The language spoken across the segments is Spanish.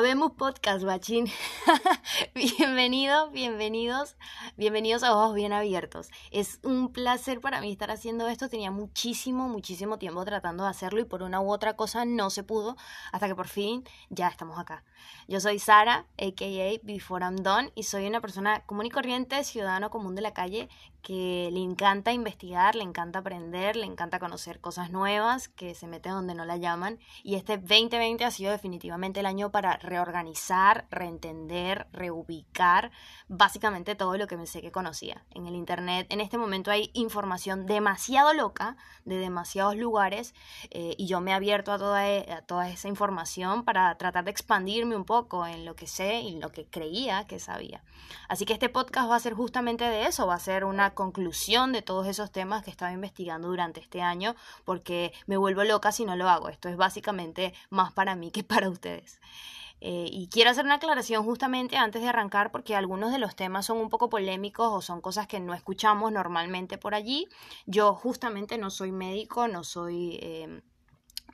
Habemos podcast, bachín. bienvenidos, bienvenidos, bienvenidos a Ojos Bien Abiertos. Es un placer para mí estar haciendo esto. Tenía muchísimo, muchísimo tiempo tratando de hacerlo y por una u otra cosa no se pudo hasta que por fin ya estamos acá. Yo soy Sara, a.k.a. Before I'm Done, y soy una persona común y corriente, ciudadano común de la calle, que le encanta investigar, le encanta aprender, le encanta conocer cosas nuevas, que se mete donde no la llaman. Y este 2020 ha sido definitivamente el año para reorganizar, reentender, reubicar básicamente todo lo que me sé que conocía. En el Internet en este momento hay información demasiado loca de demasiados lugares eh, y yo me he abierto a toda, e, a toda esa información para tratar de expandirme un poco en lo que sé y lo que creía que sabía. Así que este podcast va a ser justamente de eso, va a ser una conclusión de todos esos temas que estaba investigando durante este año porque me vuelvo loca si no lo hago. Esto es básicamente más para mí que para ustedes. Eh, y quiero hacer una aclaración justamente antes de arrancar porque algunos de los temas son un poco polémicos o son cosas que no escuchamos normalmente por allí. Yo justamente no soy médico, no soy... Eh,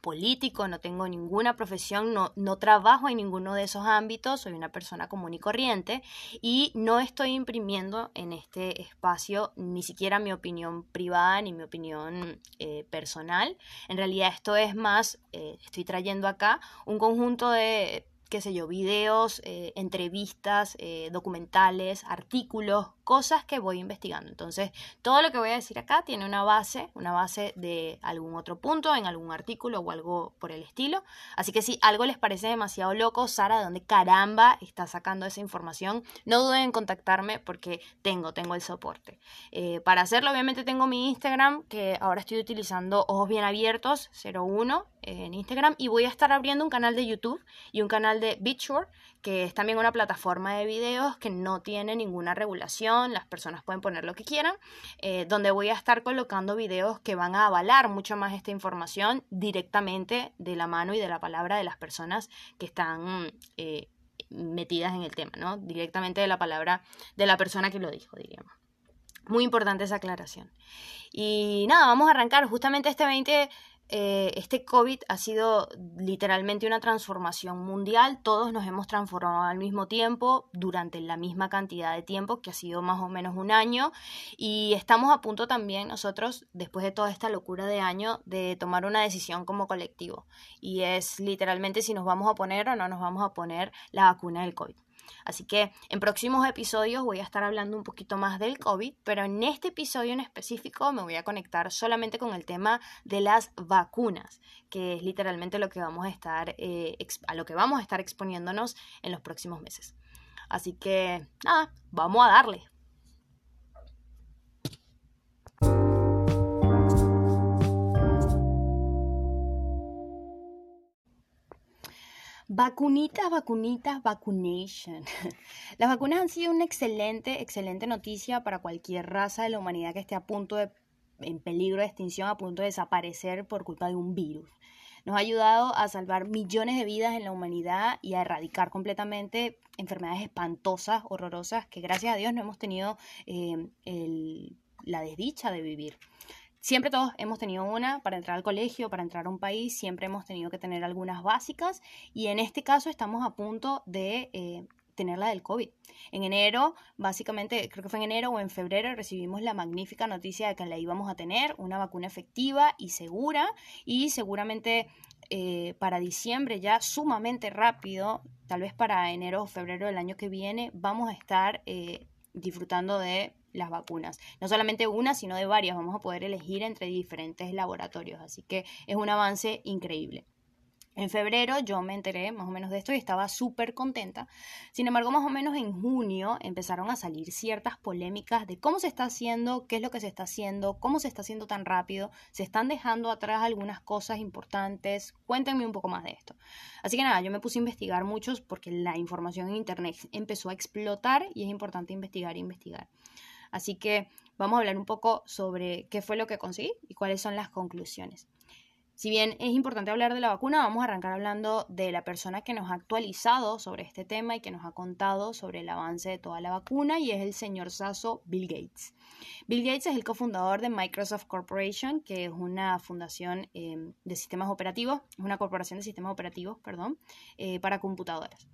político, no tengo ninguna profesión, no, no trabajo en ninguno de esos ámbitos, soy una persona común y corriente y no estoy imprimiendo en este espacio ni siquiera mi opinión privada ni mi opinión eh, personal. En realidad esto es más, estoy trayendo acá un conjunto de qué sé yo, videos, eh, entrevistas, eh, documentales, artículos, cosas que voy investigando. Entonces, todo lo que voy a decir acá tiene una base, una base de algún otro punto, en algún artículo o algo por el estilo. Así que si algo les parece demasiado loco, Sara, ¿de dónde caramba está sacando esa información? No duden en contactarme porque tengo, tengo el soporte. Eh, para hacerlo, obviamente tengo mi Instagram, que ahora estoy utilizando Ojos Bien Abiertos 01 en Instagram y voy a estar abriendo un canal de YouTube y un canal de BitShore, que es también una plataforma de videos que no tiene ninguna regulación, las personas pueden poner lo que quieran, eh, donde voy a estar colocando videos que van a avalar mucho más esta información directamente de la mano y de la palabra de las personas que están eh, metidas en el tema, ¿no? Directamente de la palabra de la persona que lo dijo, diríamos. Muy importante esa aclaración. Y nada, vamos a arrancar. Justamente este 20 eh, este COVID ha sido literalmente una transformación mundial. Todos nos hemos transformado al mismo tiempo, durante la misma cantidad de tiempo, que ha sido más o menos un año. Y estamos a punto también nosotros, después de toda esta locura de año, de tomar una decisión como colectivo. Y es literalmente si nos vamos a poner o no nos vamos a poner la vacuna del COVID. Así que en próximos episodios voy a estar hablando un poquito más del COVID, pero en este episodio en específico me voy a conectar solamente con el tema de las vacunas, que es literalmente lo que vamos a estar, eh, a lo que vamos a estar exponiéndonos en los próximos meses. Así que nada, vamos a darle. Vacunitas, vacunitas, vacunation. Las vacunas han sido una excelente, excelente noticia para cualquier raza de la humanidad que esté a punto de, en peligro de extinción, a punto de desaparecer por culpa de un virus. Nos ha ayudado a salvar millones de vidas en la humanidad y a erradicar completamente enfermedades espantosas, horrorosas, que gracias a Dios no hemos tenido eh, la desdicha de vivir. Siempre todos hemos tenido una para entrar al colegio, para entrar a un país, siempre hemos tenido que tener algunas básicas y en este caso estamos a punto de eh, tener la del COVID. En enero, básicamente, creo que fue en enero o en febrero, recibimos la magnífica noticia de que la íbamos a tener, una vacuna efectiva y segura y seguramente eh, para diciembre ya sumamente rápido, tal vez para enero o febrero del año que viene, vamos a estar eh, disfrutando de las vacunas. No solamente una, sino de varias. Vamos a poder elegir entre diferentes laboratorios. Así que es un avance increíble. En febrero yo me enteré más o menos de esto y estaba súper contenta. Sin embargo, más o menos en junio empezaron a salir ciertas polémicas de cómo se está haciendo, qué es lo que se está haciendo, cómo se está haciendo tan rápido, se están dejando atrás algunas cosas importantes. Cuéntenme un poco más de esto. Así que nada, yo me puse a investigar muchos porque la información en Internet empezó a explotar y es importante investigar e investigar. Así que vamos a hablar un poco sobre qué fue lo que conseguí y cuáles son las conclusiones. Si bien es importante hablar de la vacuna, vamos a arrancar hablando de la persona que nos ha actualizado sobre este tema y que nos ha contado sobre el avance de toda la vacuna y es el señor Sasso Bill Gates. Bill Gates es el cofundador de Microsoft Corporation, que es una fundación em, de sistemas operativos, una corporación de sistemas operativos, perdón, eh, para computadoras.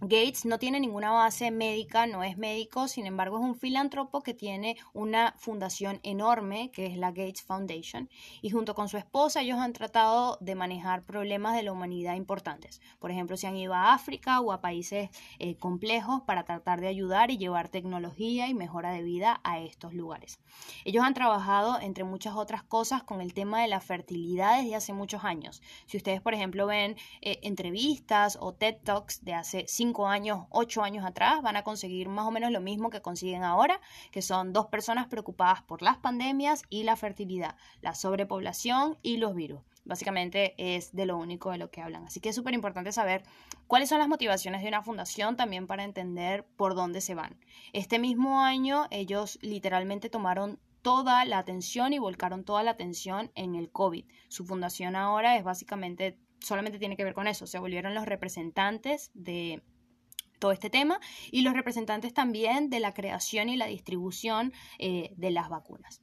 Gates no tiene ninguna base médica, no es médico, sin embargo es un filántropo que tiene una fundación enorme que es la Gates Foundation y junto con su esposa ellos han tratado de manejar problemas de la humanidad importantes. Por ejemplo, se han ido a África o a países eh, complejos para tratar de ayudar y llevar tecnología y mejora de vida a estos lugares. Ellos han trabajado, entre muchas otras cosas, con el tema de la fertilidad desde hace muchos años. Si ustedes, por ejemplo, ven eh, entrevistas o TED Talks de hace cinco años, ocho años atrás, van a conseguir más o menos lo mismo que consiguen ahora, que son dos personas preocupadas por las pandemias y la fertilidad, la sobrepoblación y los virus. Básicamente es de lo único de lo que hablan. Así que es súper importante saber cuáles son las motivaciones de una fundación también para entender por dónde se van. Este mismo año ellos literalmente tomaron toda la atención y volcaron toda la atención en el COVID. Su fundación ahora es básicamente, solamente tiene que ver con eso, se volvieron los representantes de todo este tema y los representantes también de la creación y la distribución eh, de las vacunas.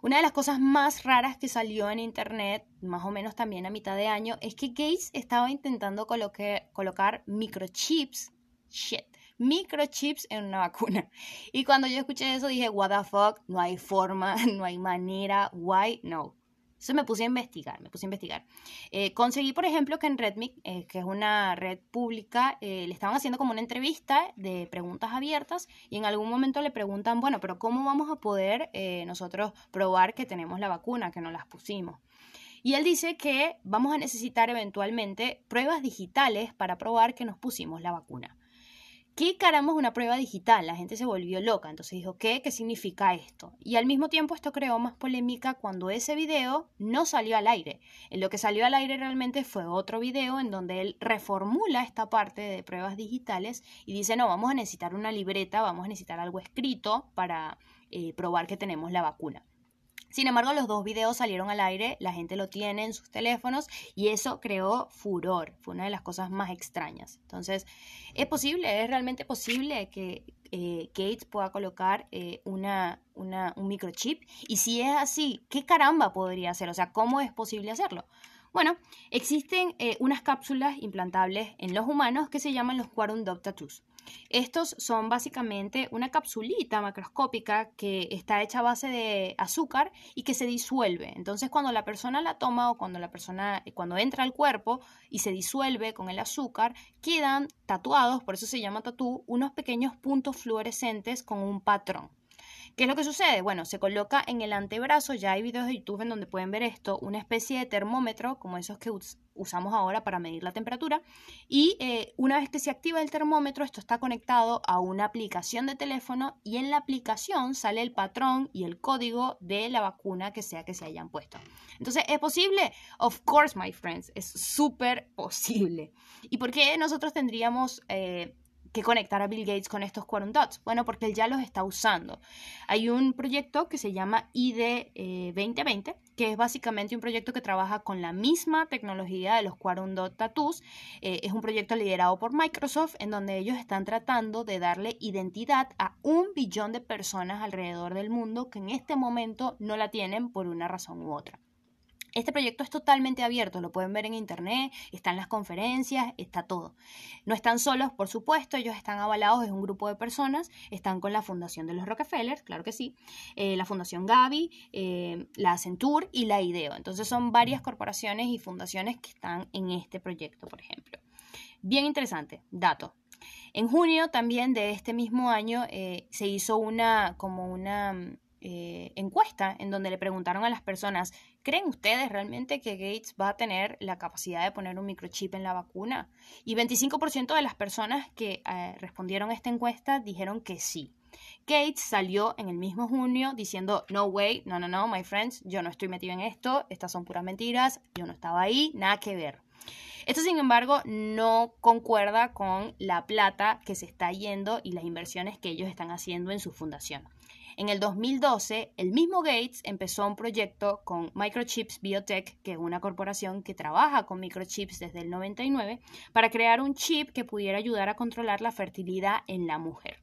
Una de las cosas más raras que salió en internet, más o menos también a mitad de año, es que Gates estaba intentando colocar microchips, shit, microchips en una vacuna. Y cuando yo escuché eso dije, what the fuck, no hay forma, no hay manera, why, no. Entonces me puse a investigar, me puse a investigar. Eh, conseguí, por ejemplo, que en Redmic, eh, que es una red pública, eh, le estaban haciendo como una entrevista de preguntas abiertas y en algún momento le preguntan, bueno, pero ¿cómo vamos a poder nosotros probar que tenemos la vacuna, que nos las pusimos? Y él dice que vamos a necesitar eventualmente pruebas digitales para probar que nos pusimos la vacuna. ¿Qué caramba es una prueba digital? La gente se volvió loca, entonces dijo, ¿qué? ¿Qué significa esto? Y al mismo tiempo esto creó más polémica cuando ese video no salió al aire. En lo que salió al aire realmente fue otro video en donde él reformula esta parte de pruebas digitales y dice, no, vamos a necesitar una libreta, vamos a necesitar algo escrito para eh, probar que tenemos la vacuna. Sin embargo, los dos videos salieron al aire, la gente lo tiene en sus teléfonos y eso creó furor. Fue una de las cosas más extrañas. Entonces, es posible, es realmente posible que eh, Gates pueda colocar eh, una, un microchip. Y si es así, ¿qué caramba podría hacer? O sea, ¿cómo es posible hacerlo? Bueno, existen eh, unas cápsulas implantables en los humanos que se llaman los Quorum Dot Tattoos. Estos son básicamente una capsulita macroscópica que está hecha a base de azúcar y que se disuelve. Entonces, cuando la persona la toma o cuando la persona cuando entra al cuerpo y se disuelve con el azúcar, quedan tatuados, por eso se llama tatú, unos pequeños puntos fluorescentes con un patrón. ¿Qué es lo que sucede? Bueno, se coloca en el antebrazo, ya hay videos de YouTube en donde pueden ver esto, una especie de termómetro, como esos que usamos ahora para medir la temperatura, y eh, una vez que se activa el termómetro, esto está conectado a una aplicación de teléfono y en la aplicación sale el patrón y el código de la vacuna que sea que se hayan puesto. Entonces, ¿es posible? Of course, my friends, es súper posible. ¿Y por qué nosotros tendríamos... Eh, que conectar a Bill Gates con estos Quorum Dots? Bueno, porque él ya los está usando. Hay un proyecto que se llama ID 2020, eh, que es básicamente un proyecto que trabaja con la misma tecnología de los Quorum Dot Tattoos. Eh, es un proyecto liderado por Microsoft en donde ellos están tratando de darle identidad a un billón de personas alrededor del mundo que en este momento no la tienen por una razón u otra. Este proyecto es totalmente abierto, lo pueden ver en internet, están las conferencias, está todo. No están solos, por supuesto, ellos están avalados, es un grupo de personas, están con la Fundación de los Rockefeller, claro que sí, eh, la Fundación Gavi, eh, la Accenture y la IDEO. Entonces son varias corporaciones y fundaciones que están en este proyecto, por ejemplo. Bien interesante, dato. En junio también de este mismo año eh, se hizo una como una eh, encuesta en donde le preguntaron a las personas, ¿creen ustedes realmente que Gates va a tener la capacidad de poner un microchip en la vacuna? Y 25% de las personas que eh, respondieron a esta encuesta dijeron que sí. Gates salió en el mismo junio diciendo, no way, no, no, no, my friends, yo no estoy metido en esto, estas son puras mentiras, yo no estaba ahí, nada que ver. Esto, sin embargo, no concuerda con la plata que se está yendo y las inversiones que ellos están haciendo en su fundación. En el 2012, el mismo Gates empezó un proyecto con Microchips Biotech, que es una corporación que trabaja con microchips desde el 99, para crear un chip que pudiera ayudar a controlar la fertilidad en la mujer.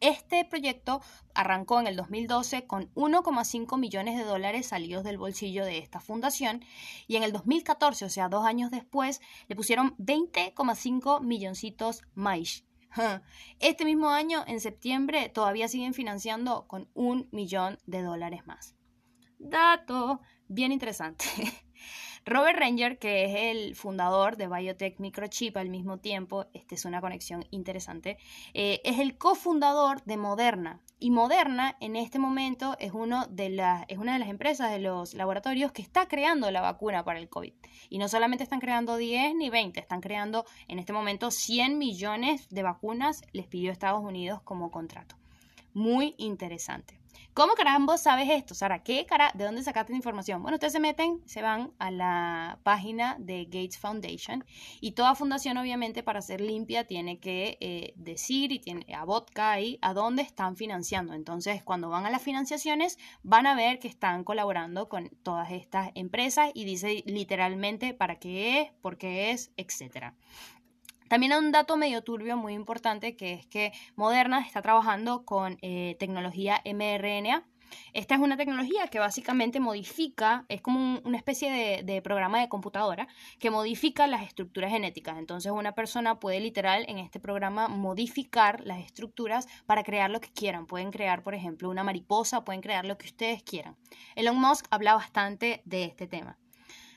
Este proyecto arrancó en el 2012 con 1,5 millones de dólares salidos del bolsillo de esta fundación y en el 2014, o sea, dos años después, le pusieron 20,5 milloncitos más. Este mismo año, en septiembre, todavía siguen financiando con un millón de dólares más. Dato bien interesante. Robert Ranger, que es el fundador de Biotech Microchip al mismo tiempo, esta es una conexión interesante, eh, es el cofundador de Moderna. Y Moderna en este momento es, uno de es una de las empresas de los laboratorios que está creando la vacuna para el COVID. Y no solamente están creando 10 ni 20, están creando en este momento 100 millones de vacunas, les pidió Estados Unidos como contrato. Muy interesante. ¿Cómo caramba sabes esto, Sara? ¿Qué cara? ¿De dónde sacaste la información? Bueno, ustedes se meten, se van a la página de Gates Foundation y toda fundación, obviamente, para ser limpia, tiene que eh, decir y tiene a vodka ahí a dónde están financiando. Entonces, cuando van a las financiaciones, van a ver que están colaborando con todas estas empresas y dice literalmente para qué es, por qué es, etcétera. También hay un dato medio turbio muy importante que es que Moderna está trabajando con eh, tecnología mRNA. Esta es una tecnología que básicamente modifica, es como una especie de, programa de computadora que modifica las estructuras genéticas. Entonces una persona puede literal en este programa modificar las estructuras para crear lo que quieran. Pueden crear, por ejemplo, una mariposa, pueden crear lo que ustedes quieran. Elon Musk habla bastante de este tema.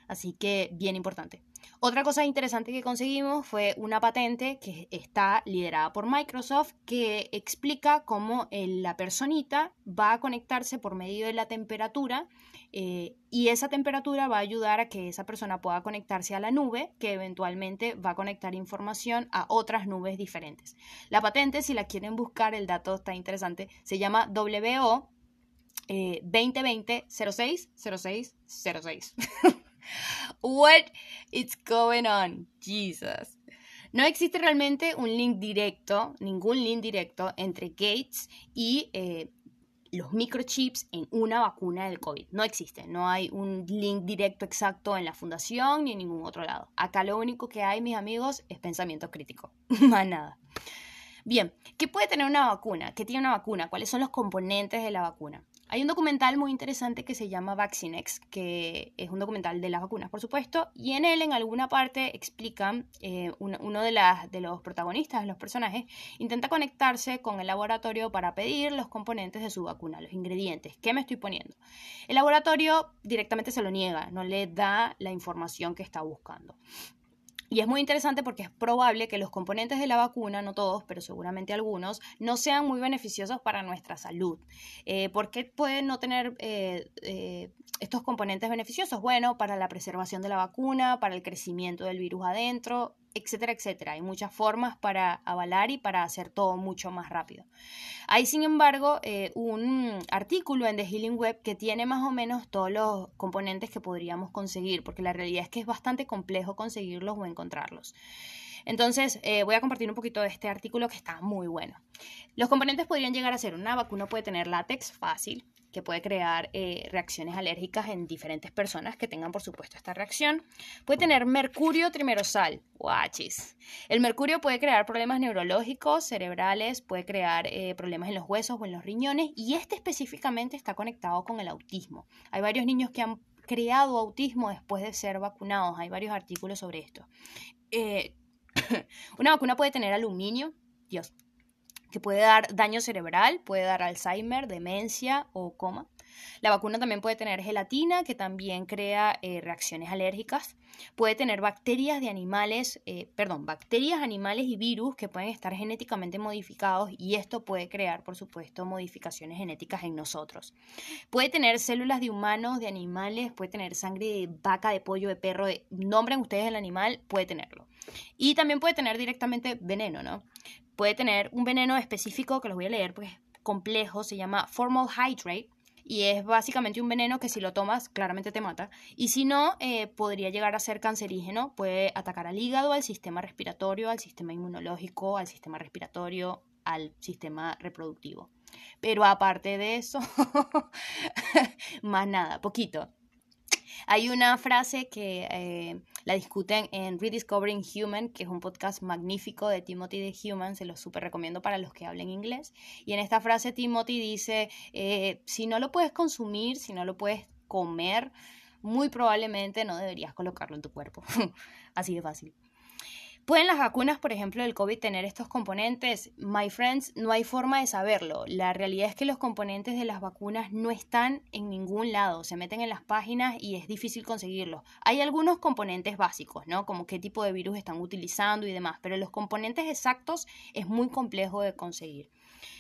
Así que bien importante. Otra cosa interesante que conseguimos fue una patente que está liderada por Microsoft que explica cómo eh, la personita va a conectarse por medio de la temperatura eh, y esa temperatura va a ayudar a que esa persona pueda conectarse a la nube que eventualmente va a conectar información a otras nubes diferentes. La patente, si la quieren buscar, el dato está interesante, se llama WO 2020 06 06 06. What is going on? Jesus. No existe realmente un link directo, ningún link directo entre Gates y eh, los microchips en una vacuna del COVID. No existe, no hay un link directo exacto en la fundación ni en ningún otro lado. Acá lo único que hay, mis amigos, es pensamiento crítico. Más nada. Bien, ¿qué puede tener una vacuna? ¿Qué tiene una vacuna? ¿Cuáles son los componentes de la vacuna? Hay un documental muy interesante que se llama Vaccinex, que es un documental de las vacunas, por supuesto, y en él en alguna parte explican, eh, uno, de, de los protagonistas, los personajes, intenta conectarse con el laboratorio para pedir los componentes de su vacuna, los ingredientes, ¿qué me estoy poniendo? El laboratorio directamente se lo niega, no le da la información que está buscando. Y es muy interesante porque es probable que los componentes de la vacuna, no todos, pero seguramente algunos, no sean muy beneficiosos para nuestra salud. Eh, ¿Por qué pueden no tener eh, eh, estos componentes beneficiosos? Bueno, para la preservación de la vacuna, para el crecimiento del virus adentro, etcétera, etcétera. Hay muchas formas para avalar y para hacer todo mucho más rápido. Hay, sin embargo, eh, un artículo en The Healing Web que tiene más o menos todos los componentes que podríamos conseguir, porque la realidad es que es bastante complejo conseguirlos o encontrarlos. Entonces, eh, voy a compartir un poquito de este artículo que está muy bueno. Los componentes podrían llegar a ser una vacuna puede tener látex fácil, que puede crear eh, reacciones alérgicas en diferentes personas que tengan, por supuesto, esta reacción. Puede tener mercurio trimerosal, guachis. El mercurio puede crear problemas neurológicos, cerebrales, puede crear eh, problemas en los huesos o en los riñones, y este específicamente está conectado con el autismo. Hay varios niños que han creado autismo después de ser vacunados, hay varios artículos sobre esto. una vacuna puede tener aluminio, Dios, que puede dar daño cerebral, puede dar Alzheimer, demencia o coma. La vacuna también puede tener gelatina, que también crea eh, reacciones alérgicas. Puede tener bacterias de animales, eh, perdón, bacterias, animales y virus que pueden estar genéticamente modificados y esto puede crear, por supuesto, modificaciones genéticas en nosotros. Puede tener células de humanos, de animales, puede tener sangre de vaca, de pollo, de perro, nombren ustedes el animal, puede tenerlo. Y también puede tener directamente veneno, ¿no? Puede tener un veneno específico que los voy a leer porque es complejo, se llama formaldehyde y es básicamente un veneno que si lo tomas claramente te mata y si no eh, podría llegar a ser cancerígeno, puede atacar al hígado, al sistema respiratorio, al sistema inmunológico, al sistema respiratorio, al sistema reproductivo. Pero aparte de eso, más nada, poquito. Hay una frase que eh, la discuten en Rediscovering Human, que es un podcast magnífico de Timothy de Human, se lo súper recomiendo para los que hablen inglés. Y en esta frase Timothy dice, eh, si no lo puedes consumir, si no lo puedes comer, muy probablemente no deberías colocarlo en tu cuerpo. Así de fácil. ¿Pueden las vacunas, por ejemplo, del COVID tener estos componentes? My friends, no hay forma de saberlo. La realidad es que los componentes de las vacunas no están en ningún lado. Se meten en las páginas y es difícil conseguirlos. Hay algunos componentes básicos, ¿no? Como qué tipo de virus están utilizando y demás, pero los componentes exactos es muy complejo de conseguir.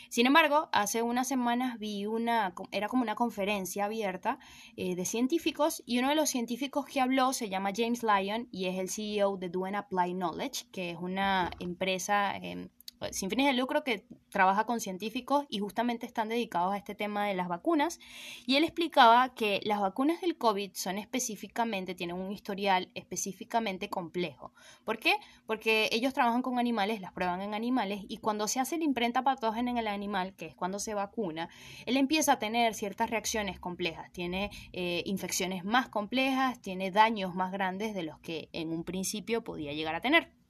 Sin embargo, hace unas semanas vi una, era como una conferencia abierta eh, de científicos y uno de los científicos que habló se llama James Lyon y es el CEO de Do Apply Knowledge, que es una empresa em, pues, sin fines de lucro que trabaja con científicos y justamente están dedicados a este tema de las vacunas. Y él explicaba que las vacunas del COVID son específicamente, tienen un historial específicamente complejo. ¿Por qué? Porque ellos trabajan con animales, las prueban en animales y cuando se hace la imprenta patógena en el animal, que es cuando se vacuna, él empieza a tener ciertas reacciones complejas, tiene eh, infecciones más complejas, tiene daños más grandes de los que en un principio podía llegar a tener.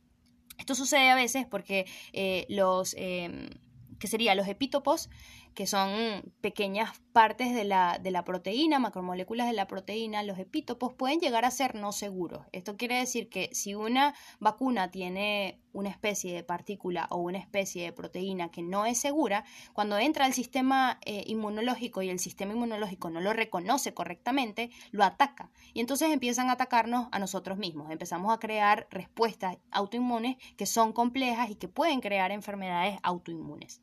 Esto sucede a veces porque eh, los, eh, ¿qué sería? Los epítopos que son pequeñas partes de la, de la proteína, macromoléculas de la proteína, los epítopos pueden llegar a ser no seguros. Esto quiere decir que si una vacuna tiene una especie de partícula o una especie de proteína que no es segura, cuando entra al sistema eh, inmunológico y el sistema inmunológico no lo reconoce correctamente, lo ataca. Y entonces empiezan a atacarnos a nosotros mismos. Empezamos a crear respuestas autoinmunes que son complejas y que pueden crear enfermedades autoinmunes.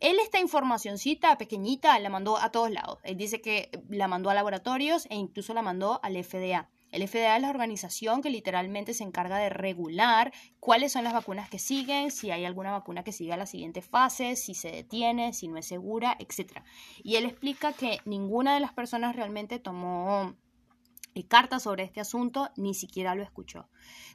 Él esta informacioncita pequeñita la mandó a todos lados. Él dice que la mandó a laboratorios e incluso la mandó al FDA. El FDA es la organización que literalmente se encarga de regular cuáles son las vacunas que siguen, si hay alguna vacuna que siga la siguiente fase, si se detiene, si no es segura, etc. Y él explica que ninguna de las personas realmente tomó eh, cartas sobre este asunto, ni siquiera lo escuchó.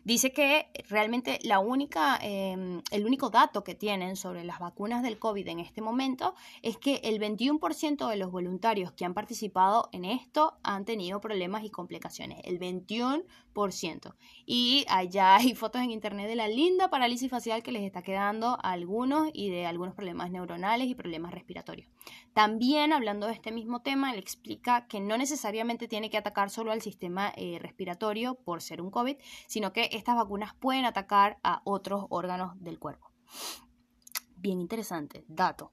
Dice que realmente la única, em, el único dato que tienen sobre las vacunas del COVID en este momento es que el 21% de los voluntarios que han participado en esto han tenido problemas y complicaciones. El 21%. Y allá hay fotos en internet de la linda parálisis facial que les está quedando a algunos y de algunos problemas neuronales y problemas respiratorios. También hablando de este mismo tema, le explica que no necesariamente tiene que atacar solo al sistema eh, respiratorio por ser un COVID, sino que estas vacunas pueden atacar a otros órganos del cuerpo. Bien interesante, dato.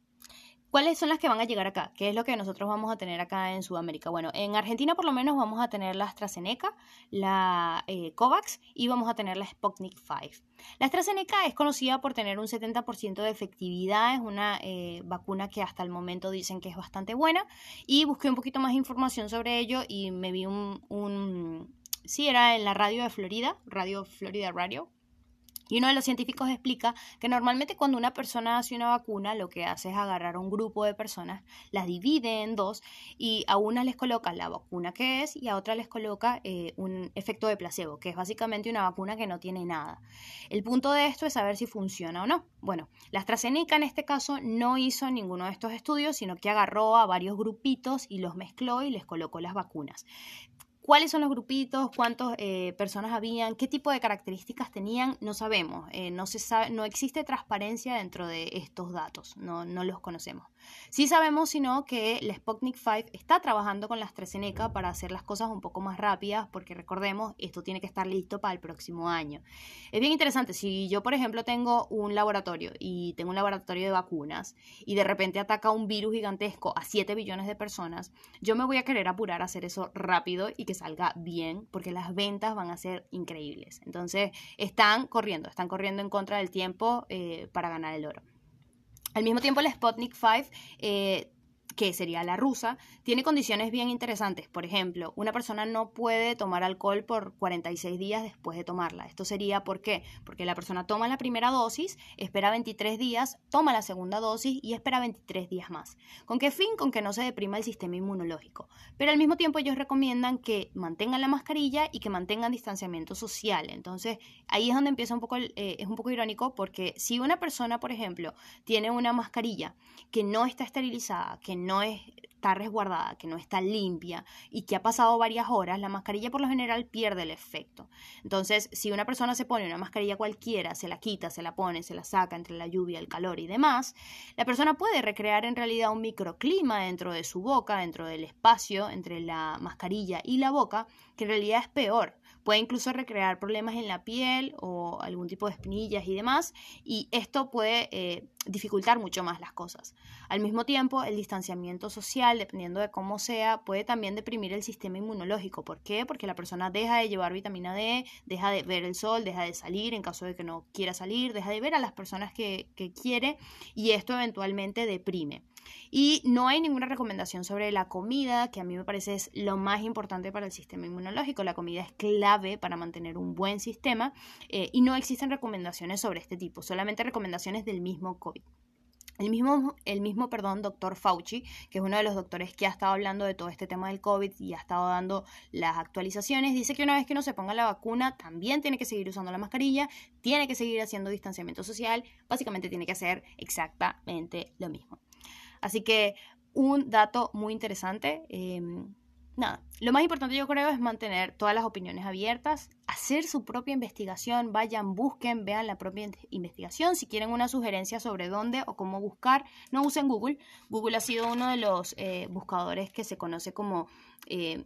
¿Cuáles son las que van a llegar acá? ¿Qué es lo que nosotros vamos a tener acá en Sudamérica? Bueno, en Argentina por lo menos vamos a tener la AstraZeneca, la eh, COVAX y vamos a tener la Sputnik 5. La AstraZeneca es conocida por tener un 70% de efectividad, es una eh, vacuna que hasta el momento dicen que es bastante buena y busqué un poquito más información sobre ello y me vi un sí, era en la radio de Florida, Radio Florida Radio, y uno de los científicos explica que normalmente cuando una persona hace una vacuna, lo que hace es agarrar a un grupo de personas, las divide en dos y a una les coloca la vacuna que es y a otra les coloca eh, un efecto de placebo, que es básicamente una vacuna que no tiene nada. El punto de esto es saber si funciona o no. Bueno, la AstraZeneca en este caso no hizo ninguno de estos estudios, sino que agarró a varios grupitos y los mezcló y les colocó las vacunas cuáles son los grupitos, cuántas eh, personas habían, qué tipo de características tenían, no sabemos. Eh, no, se sabe, no existe transparencia dentro de estos datos, no, no los conocemos. Sí sabemos, sino que la Sputnik 5 está trabajando con la AstraZeneca para hacer las cosas un poco más rápidas, porque recordemos, esto tiene que estar listo para el próximo año. Es bien interesante, si yo, por ejemplo, tengo un laboratorio y tengo un laboratorio de vacunas y de repente ataca un virus gigantesco a 7 billones de personas, yo me voy a querer apurar a hacer eso rápido y que salga bien, porque las ventas van a ser increíbles. Entonces, están corriendo, están corriendo en contra del tiempo eh, para ganar el oro. Al mismo tiempo, el Sputnik 5 eh, que sería la rusa, tiene condiciones bien interesantes. Por ejemplo, una persona no puede tomar alcohol por 46 días después de tomarla. Esto sería ¿por qué? Porque la persona toma la primera dosis, espera 23 días, toma la segunda dosis y espera 23 días más. ¿Con qué fin? Con que no se deprima el sistema inmunológico. Pero al mismo tiempo ellos recomiendan que mantengan la mascarilla y que mantengan distanciamiento social. Entonces, ahí es donde empieza un poco, eh, es un poco irónico porque si una persona, por ejemplo, tiene una mascarilla que no está esterilizada, que no es está resguardada, que no está limpia y que ha pasado varias horas, la mascarilla por lo general pierde el efecto. Entonces, si una persona se pone una mascarilla cualquiera, se la quita, se la pone, se la saca entre la lluvia, el calor y demás, la persona puede recrear en realidad un microclima dentro de su boca, dentro del espacio entre la mascarilla y la boca, que en realidad es peor. Puede incluso recrear problemas en la piel o algún tipo de espinillas y demás, y esto puede eh, dificultar mucho más las cosas. Al mismo tiempo, el distanciamiento social, dependiendo de cómo sea, puede también deprimir el sistema inmunológico. ¿Por qué? Porque la persona deja de llevar vitamina D, deja de ver el sol, deja de salir en caso de que no quiera salir, deja de ver a las personas que, que quiere y esto eventualmente deprime. Y no hay ninguna recomendación sobre la comida, que a mí me parece es lo más importante para el sistema inmunológico. La comida es clave para mantener un buen sistema eh, y no existen recomendaciones sobre este tipo, solamente recomendaciones del mismo COVID. El mismo, el mismo, perdón, doctor Fauci, que es uno de los doctores que ha estado hablando de todo este tema del COVID y ha estado dando las actualizaciones, dice que una vez que uno se ponga la vacuna, también tiene que seguir usando la mascarilla, tiene que seguir haciendo distanciamiento social, básicamente tiene que hacer exactamente lo mismo. Así que un dato muy interesante. Em, nada, lo más importante yo creo es mantener todas las opiniones abiertas, hacer su propia investigación, vayan, busquen, vean la propia investigación. Si quieren una sugerencia sobre dónde o cómo buscar, no usen Google. Google ha sido uno de los eh, buscadores que se conoce como eh,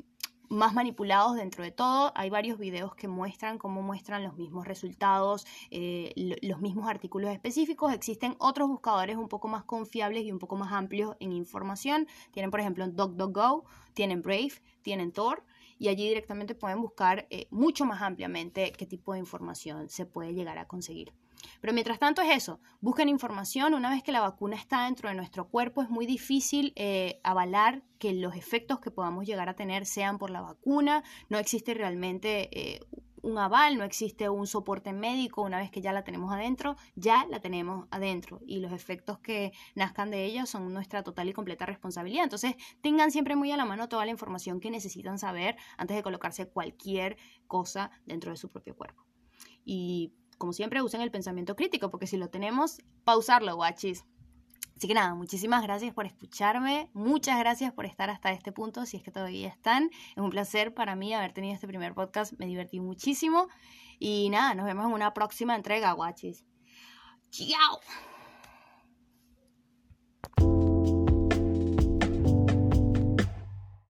más manipulados dentro de todo. Hay varios videos que muestran cómo muestran los mismos resultados, eh, los mismos artículos específicos. Existen otros buscadores un poco más confiables y un poco más amplios en información. Tienen, por ejemplo, DuckDuckGo, tienen Brave, tienen Tor y allí directamente pueden buscar eh, mucho más ampliamente qué tipo de información se puede llegar a conseguir. Pero mientras tanto es eso, busquen información, una vez que la vacuna está dentro de nuestro cuerpo es muy difícil eh, avalar que los efectos que podamos llegar a tener sean por la vacuna, no existe realmente... Eh, un aval, no existe un soporte médico una vez que ya la tenemos adentro, ya la tenemos adentro y los efectos que nazcan de ella son nuestra total y completa responsabilidad. Entonces, tengan siempre muy a la mano toda la información que necesitan saber antes de colocarse cualquier cosa dentro de su propio cuerpo. Y como siempre, usen el pensamiento crítico, porque si lo tenemos, pausarlo, guachis. Así que nada, muchísimas gracias por escucharme, muchas gracias por estar hasta este punto, si es que todavía están. Es un placer para mí haber tenido este primer podcast, me divertí muchísimo. Y nada, nos vemos en una próxima entrega, guachis. ¡Chao!